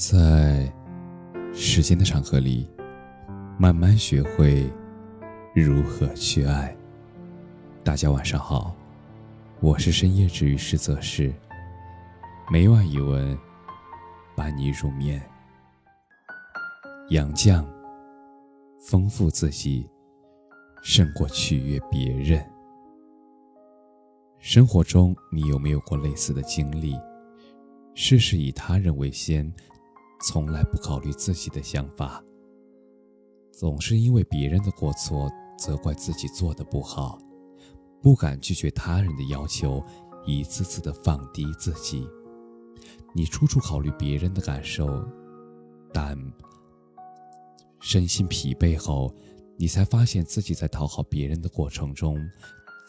在时间的长河里，慢慢学会如何去爱。大家晚上好，我是深夜治愈师泽是，每晚一文伴你入眠。杨绛，丰富自己胜过取悦别人。生活中，你有没有过类似的经历？事事以他人为先。从来不考虑自己的想法，总是因为别人的过错责怪自己做的不好，不敢拒绝他人的要求，一次次的放低自己。你处处考虑别人的感受，但身心疲惫后，你才发现自己在讨好别人的过程中，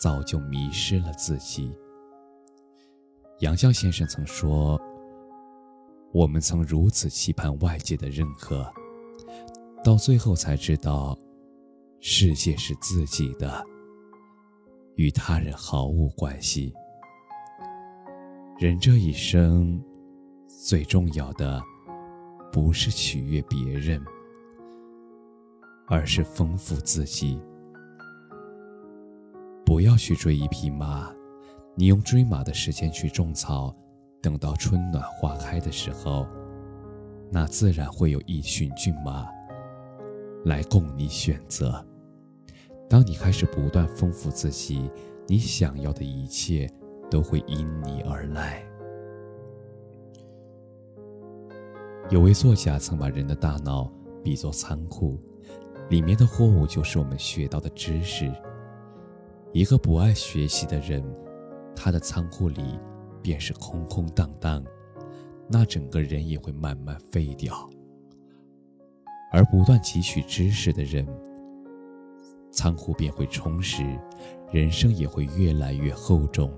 早就迷失了自己。杨绛先生曾说。我们曾如此期盼外界的认可，到最后才知道，世界是自己的，与他人毫无关系。人这一生，最重要的不是取悦别人，而是丰富自己。不要去追一匹马，你用追马的时间去种草。等到春暖花开的时候，那自然会有一群骏马来供你选择。当你开始不断丰富自己，你想要的一切都会因你而来。有位作家曾把人的大脑比作仓库，里面的货物就是我们学到的知识。一个不爱学习的人，他的仓库里。便是空空荡荡，那整个人也会慢慢废掉。而不断汲取知识的人，仓库便会充实，人生也会越来越厚重。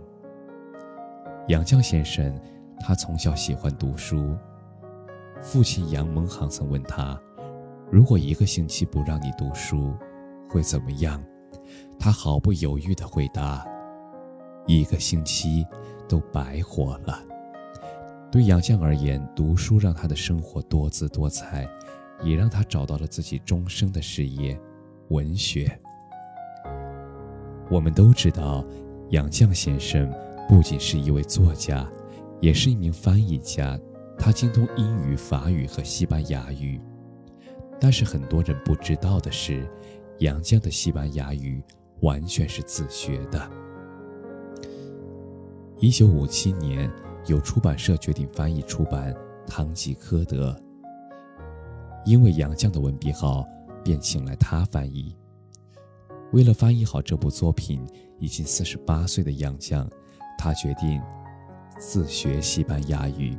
杨绛先生，他从小喜欢读书，父亲杨蒙航曾问他：“如果一个星期不让你读书，会怎么样？”他毫不犹豫地回答：“一个星期。”都白活了。对杨绛而言，读书让他的生活多姿多彩，也让他找到了自己终生的事业——文学。我们都知道，杨绛先生不仅是一位作家，也是一名翻译家，他精通英语、法语和西班牙语。但是很多人不知道的是，杨绛的西班牙语完全是自学的。一九五七年，有出版社决定翻译出版《堂吉诃德》。因为杨绛的文笔好，便请来他翻译。为了翻译好这部作品，已经四十八岁的杨绛，他决定自学西班牙语。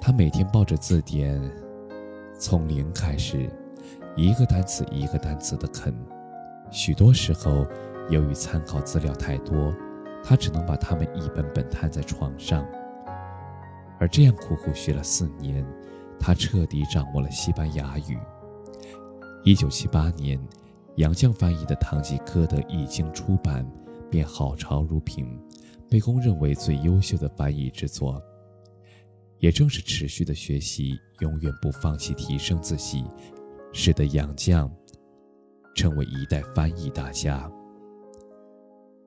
他每天抱着字典，从零开始，一个单词一个单词的啃。许多时候，由于参考资料太多。他只能把它们一本本摊在床上，而这样苦苦学了四年，他彻底掌握了西班牙语。一九七八年，杨绛翻译的《堂吉诃德》一经出版，便好潮如萍，被公认为最优秀的翻译之作。也正是持续的学习，永远不放弃提升自己，使得杨绛成为一代翻译大家。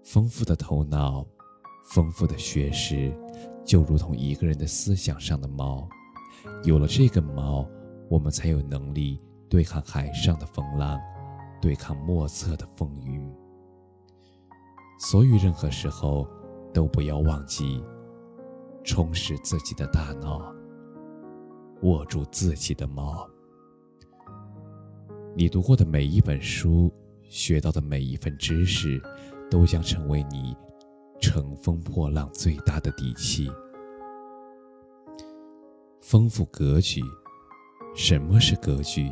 丰富的头脑，丰富的学识，就如同一个人的思想上的锚。有了这根锚，我们才有能力对抗海上的风浪，对抗莫测的风云。所以，任何时候都不要忘记充实自己的大脑，握住自己的锚。你读过的每一本书，学到的每一份知识。都将成为你乘风破浪最大的底气。丰富格局，什么是格局？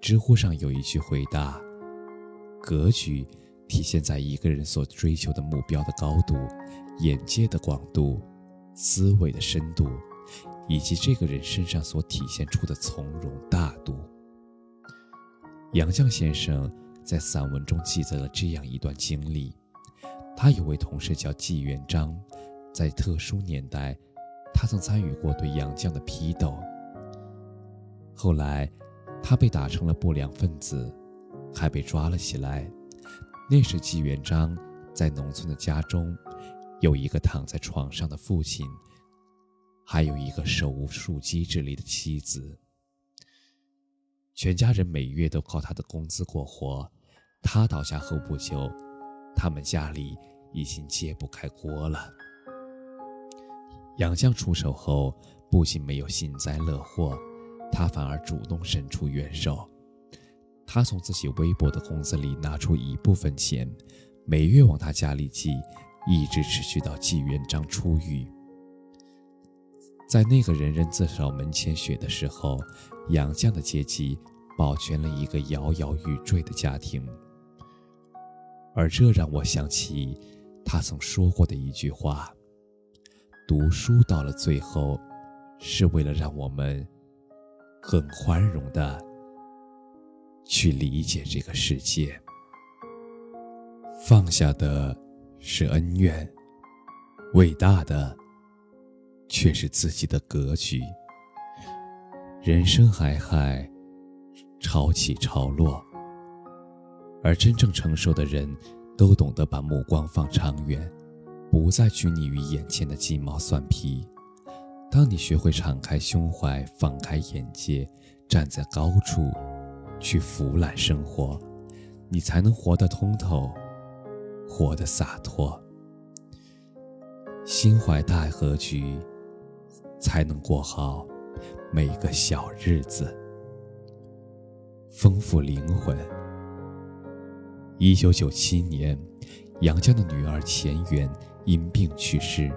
知乎上有一句回答：格局体现在一个人所追求的目标的高度、眼界的广度、思维的深度，以及这个人身上所体现出的从容大度。杨绛先生。在散文中记载了这样一段经历：他有位同事叫纪元璋，在特殊年代，他曾参与过对杨绛的批斗。后来，他被打成了不良分子，还被抓了起来。那时，纪元璋在农村的家中，有一个躺在床上的父亲，还有一个手无缚鸡之力的妻子。全家人每月都靠他的工资过活。他倒下后不久，他们家里已经揭不开锅了。杨绛出手后，不仅没有幸灾乐祸，他反而主动伸出援手。他从自己微薄的工资里拿出一部分钱，每月往他家里寄，一直持续到纪元璋出狱。在那个人人自扫门前雪的时候，杨绛的阶级保全了一个摇摇欲坠的家庭。而这让我想起他曾说过的一句话：“读书到了最后，是为了让我们很宽容的。”去理解这个世界，放下的是恩怨，伟大的却是自己的格局。人生海海，潮起潮落，而真正成熟的人，都懂得把目光放长远，不再拘泥于眼前的鸡毛蒜皮。当你学会敞开胸怀，放开眼界，站在高处。去俯览生活，你才能活得通透，活得洒脱。心怀大格局，才能过好每个小日子，丰富灵魂。一九九七年，杨绛的女儿钱媛因病去世，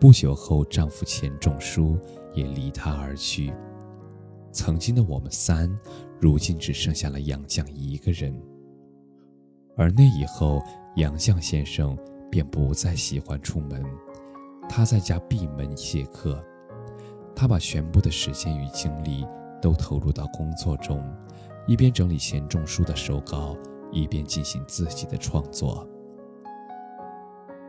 不久后，丈夫钱钟书也离她而去。曾经的我们三，如今只剩下了杨绛一个人。而那以后，杨绛先生便不再喜欢出门，他在家闭门谢客。他把全部的时间与精力都投入到工作中，一边整理钱钟书的手稿，一边进行自己的创作。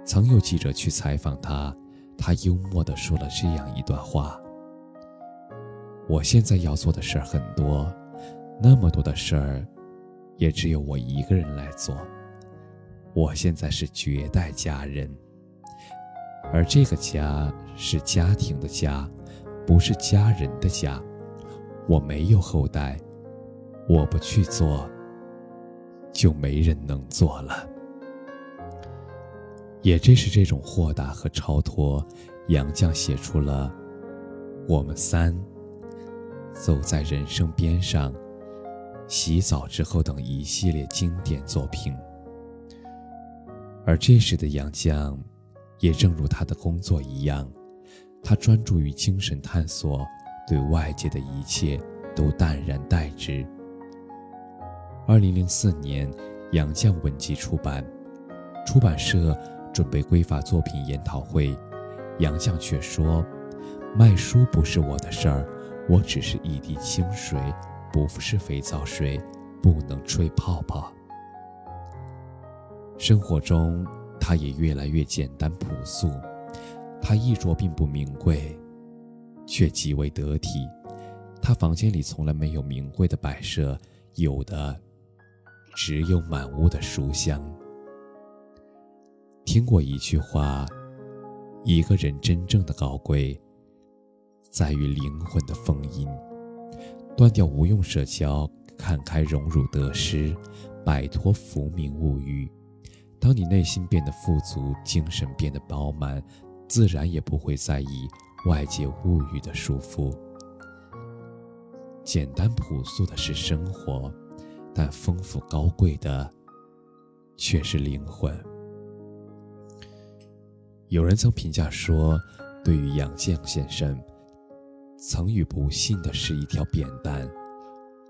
曾有记者去采访他，他幽默地说了这样一段话。我现在要做的事儿很多，那么多的事儿，也只有我一个人来做。我现在是绝代佳人，而这个家是家庭的家，不是家人的家。我没有后代，我不去做，就没人能做了。也正是这种豁达和超脱，杨绛写出了《我们三》。走在人生边上，洗澡之后等一系列经典作品。而这时的杨绛，也正如他的工作一样，他专注于精神探索，对外界的一切都淡然待之。二零零四年，杨绛文集出版，出版社准备归发作品研讨会，杨绛却说：“卖书不是我的事儿。”我只是一滴清水，不是肥皂水，不能吹泡泡。生活中，他也越来越简单朴素。他衣着并不名贵，却极为得体。他房间里从来没有名贵的摆设，有的只有满屋的书香。听过一句话：一个人真正的高贵。在于灵魂的丰盈，断掉无用社交，看开荣辱得失，摆脱浮名物欲。当你内心变得富足，精神变得饱满，自然也不会在意外界物欲的束缚。简单朴素的是生活，但丰富高贵的却是灵魂。有人曾评价说，对于杨绛先生。曾与不幸的是一条扁担，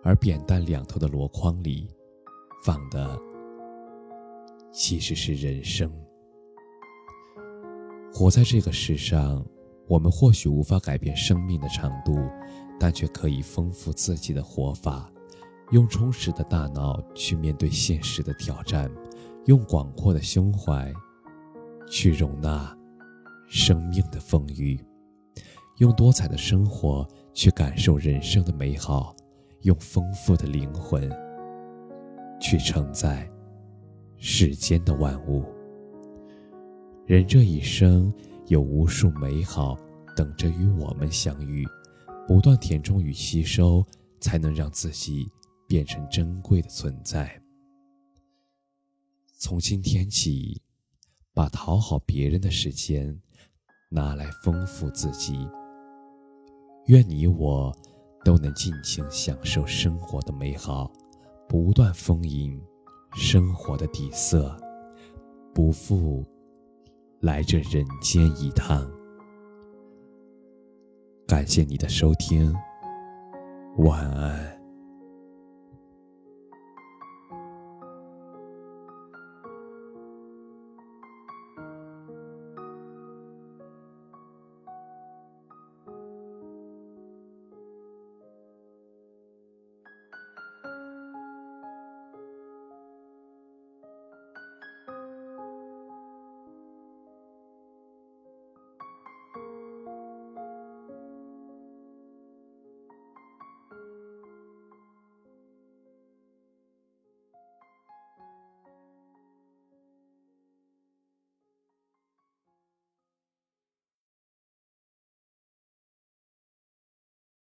而扁担两头的箩筐里，放的其实是人生。活在这个世上，我们或许无法改变生命的长度，但却可以丰富自己的活法，用充实的大脑去面对现实的挑战，用广阔的胸怀去容纳生命的风雨。用多彩的生活去感受人生的美好，用丰富的灵魂去承载世间的万物。人这一生有无数美好等着与我们相遇，不断填充与吸收，才能让自己变成珍贵的存在。从今天起，把讨好别人的时间拿来丰富自己。愿你我都能尽情享受生活的美好，不断丰盈生活的底色，不负来这人间一趟。感谢你的收听，晚安。